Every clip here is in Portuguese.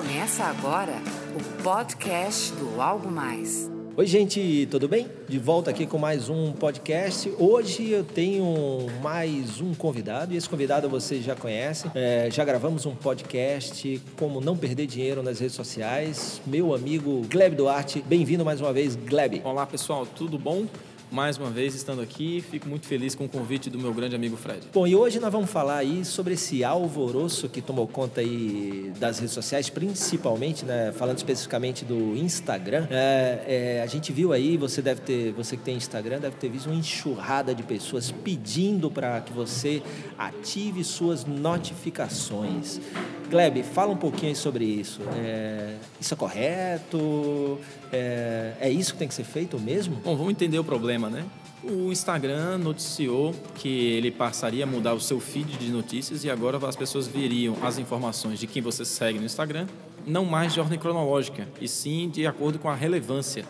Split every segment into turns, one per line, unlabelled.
Começa agora o podcast do Algo Mais.
Oi, gente, tudo bem? De volta aqui com mais um podcast. Hoje eu tenho mais um convidado e esse convidado você já conhece. É, já gravamos um podcast Como Não Perder Dinheiro nas Redes Sociais. Meu amigo Gleb Duarte, bem-vindo mais uma vez, Gleb.
Olá, pessoal, tudo bom? Mais uma vez estando aqui. Fico muito feliz com o convite do meu grande amigo Fred.
Bom, e hoje nós vamos falar aí sobre esse alvoroço que tomou conta aí das redes sociais, principalmente, né, falando especificamente do Instagram. É, é, a gente viu aí, você deve ter, você que tem Instagram, deve ter visto uma enxurrada de pessoas pedindo para que você ative suas notificações. Gleb, fala um pouquinho sobre isso. É, isso é correto? É, é isso que tem que ser feito mesmo?
Bom, vamos entender o problema, né? O Instagram noticiou que ele passaria a mudar o seu feed de notícias e agora as pessoas veriam as informações de quem você segue no Instagram, não mais de ordem cronológica, e sim de acordo com a relevância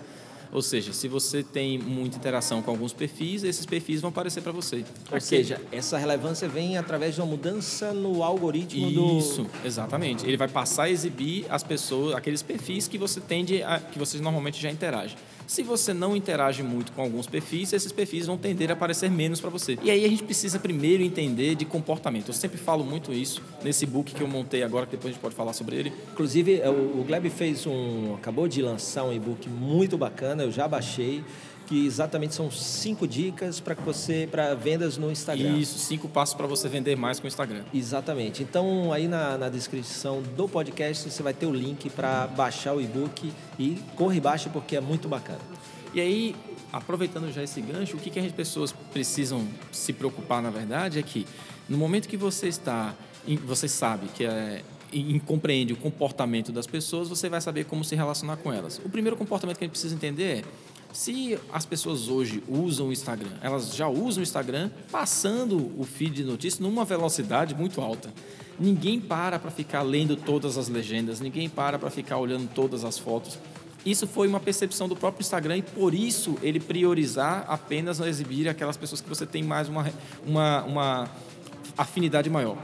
ou seja, se você tem muita interação com alguns perfis, esses perfis vão aparecer para você.
Ou Aqui. seja, essa relevância vem através de uma mudança no algoritmo
Isso,
do
Isso, exatamente. Ele vai passar a exibir as pessoas, aqueles perfis que você tende a, que você normalmente já interage. Se você não interage muito com alguns perfis, esses perfis vão tender a aparecer menos para você. E aí a gente precisa primeiro entender de comportamento. Eu sempre falo muito isso nesse book que eu montei agora, que depois a gente pode falar sobre ele.
Inclusive, é, o Gleb fez um. acabou de lançar um e-book muito bacana, eu já baixei que exatamente são cinco dicas para que você para vendas no Instagram.
Isso, cinco passos para você vender mais com o Instagram.
Exatamente. Então aí na, na descrição do podcast você vai ter o link para baixar o e-book e corre e baixa porque é muito bacana.
E aí aproveitando já esse gancho, o que, que as pessoas precisam se preocupar na verdade é que no momento que você está, você sabe que é e compreende o comportamento das pessoas, você vai saber como se relacionar com elas. O primeiro comportamento que a gente precisa entender é se as pessoas hoje usam o Instagram, elas já usam o Instagram passando o feed de notícias numa velocidade muito alta. Ninguém para para ficar lendo todas as legendas, ninguém para para ficar olhando todas as fotos. Isso foi uma percepção do próprio Instagram e por isso ele priorizar apenas exibir aquelas pessoas que você tem mais uma, uma, uma afinidade maior.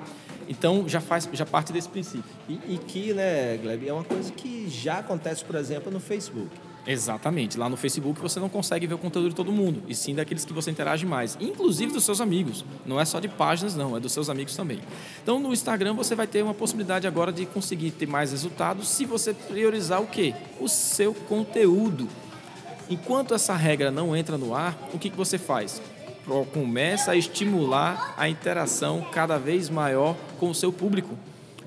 Então já faz, já parte desse princípio.
E, e que, né, Gleb, é uma coisa que já acontece, por exemplo, no Facebook.
Exatamente. Lá no Facebook você não consegue ver o conteúdo de todo mundo, e sim daqueles que você interage mais, inclusive dos seus amigos. Não é só de páginas, não, é dos seus amigos também. Então no Instagram você vai ter uma possibilidade agora de conseguir ter mais resultados se você priorizar o quê? O seu conteúdo. Enquanto essa regra não entra no ar, o que, que você faz? Começa a estimular a interação cada vez maior com o seu público.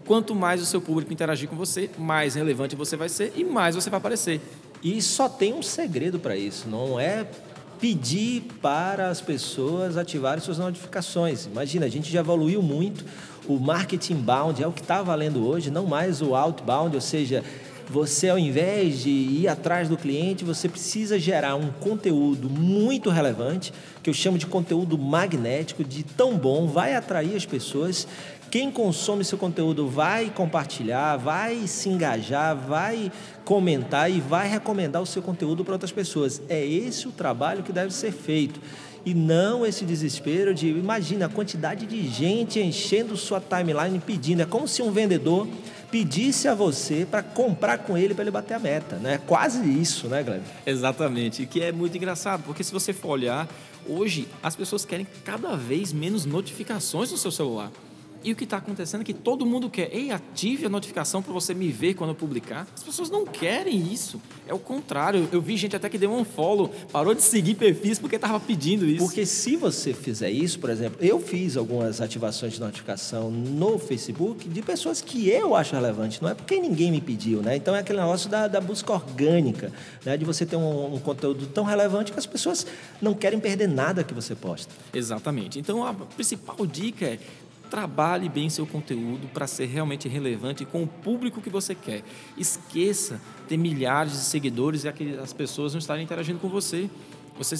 Quanto mais o seu público interagir com você, mais relevante você vai ser e mais você vai aparecer.
E só tem um segredo para isso, não é pedir para as pessoas ativarem suas notificações. Imagina, a gente já evoluiu muito. O marketing bound é o que está valendo hoje, não mais o outbound, ou seja, você ao invés de ir atrás do cliente, você precisa gerar um conteúdo muito relevante, que eu chamo de conteúdo magnético, de tão bom, vai atrair as pessoas quem consome seu conteúdo vai compartilhar, vai se engajar, vai comentar e vai recomendar o seu conteúdo para outras pessoas. É esse o trabalho que deve ser feito. E não esse desespero de, imagina a quantidade de gente enchendo sua timeline pedindo. É como se um vendedor pedisse a você para comprar com ele para ele bater a meta, né? Quase isso, né, Gleb?
Exatamente. E que é muito engraçado, porque se você for olhar, hoje as pessoas querem cada vez menos notificações no seu celular. E o que está acontecendo é que todo mundo quer, ei, ative a notificação para você me ver quando eu publicar. As pessoas não querem isso. É o contrário. Eu vi gente até que deu um follow, parou de seguir perfis porque estava pedindo isso.
Porque se você fizer isso, por exemplo, eu fiz algumas ativações de notificação no Facebook de pessoas que eu acho relevante, não é porque ninguém me pediu, né? Então é aquele negócio da, da busca orgânica, né? De você ter um, um conteúdo tão relevante que as pessoas não querem perder nada que você posta.
Exatamente. Então a principal dica é Trabalhe bem seu conteúdo para ser realmente relevante com o público que você quer. Esqueça ter milhares de seguidores e as pessoas não estarem interagindo com você. Você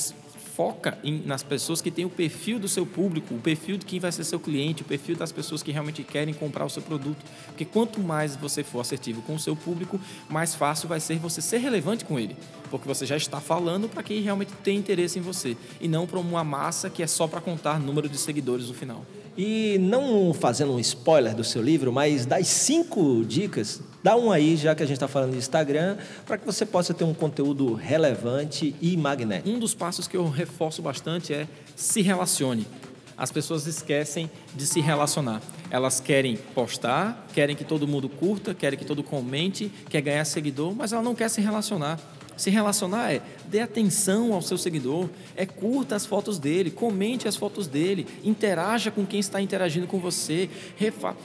foca em, nas pessoas que têm o perfil do seu público, o perfil de quem vai ser seu cliente, o perfil das pessoas que realmente querem comprar o seu produto. Porque quanto mais você for assertivo com o seu público, mais fácil vai ser você ser relevante com ele. Porque você já está falando para quem realmente tem interesse em você e não para uma massa que é só para contar número de seguidores no final.
E não fazendo um spoiler do seu livro, mas das cinco dicas, Dá um aí, já que a gente está falando de Instagram, para que você possa ter um conteúdo relevante e magnético.
Um dos passos que eu reforço bastante é se relacione. As pessoas esquecem de se relacionar. Elas querem postar, querem que todo mundo curta, querem que todo comente, quer ganhar seguidor, mas ela não quer se relacionar. Se relacionar é dê atenção ao seu seguidor, é curta as fotos dele, comente as fotos dele, interaja com quem está interagindo com você, refa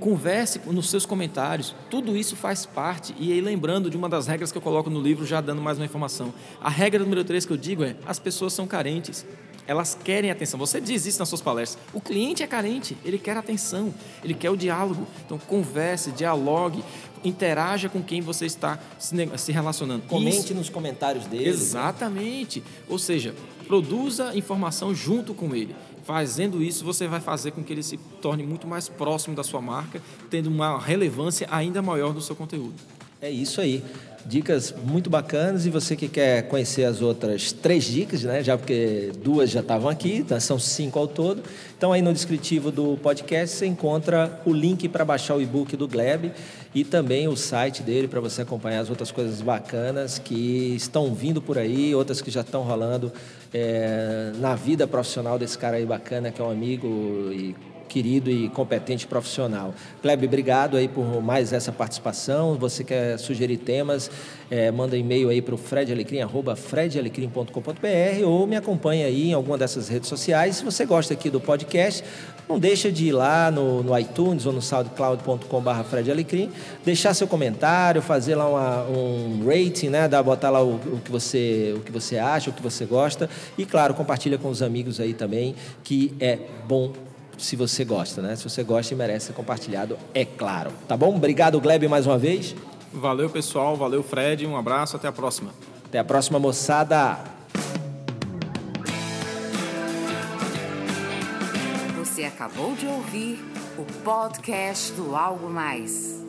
converse nos seus comentários. Tudo isso faz parte. E aí, lembrando de uma das regras que eu coloco no livro, já dando mais uma informação. A regra número 3 que eu digo é: as pessoas são carentes. Elas querem atenção. Você diz isso nas suas palestras. O cliente é carente, ele quer atenção, ele quer o diálogo. Então, converse, dialogue, interaja com quem você está se relacionando.
Comente isso... nos comentários dele.
Exatamente. Ou seja, produza informação junto com ele. Fazendo isso, você vai fazer com que ele se torne muito mais próximo da sua marca, tendo uma relevância ainda maior do seu conteúdo.
É isso aí. Dicas muito bacanas e você que quer conhecer as outras três dicas, né? Já porque duas já estavam aqui, tá? são cinco ao todo. Então aí no descritivo do podcast você encontra o link para baixar o e-book do Gleb e também o site dele para você acompanhar as outras coisas bacanas que estão vindo por aí, outras que já estão rolando é, na vida profissional desse cara aí bacana que é um amigo e querido e competente profissional. Kleber, obrigado aí por mais essa participação. Você quer sugerir temas, é, manda e-mail aí para o fredalecrim, arroba fredalecrim.com.br ou me acompanha aí em alguma dessas redes sociais. Se você gosta aqui do podcast, não deixa de ir lá no, no iTunes ou no soundcloud.com.br fredalecrim, deixar seu comentário, fazer lá uma, um rating, né, dar, botar lá o, o, que você, o que você acha, o que você gosta e, claro, compartilha com os amigos aí também, que é bom se você gosta, né? Se você gosta e merece ser compartilhado, é claro. Tá bom? Obrigado, Gleb, mais uma vez.
Valeu, pessoal. Valeu, Fred. Um abraço. Até a próxima.
Até a próxima, moçada.
Você acabou de ouvir o podcast do Algo Mais.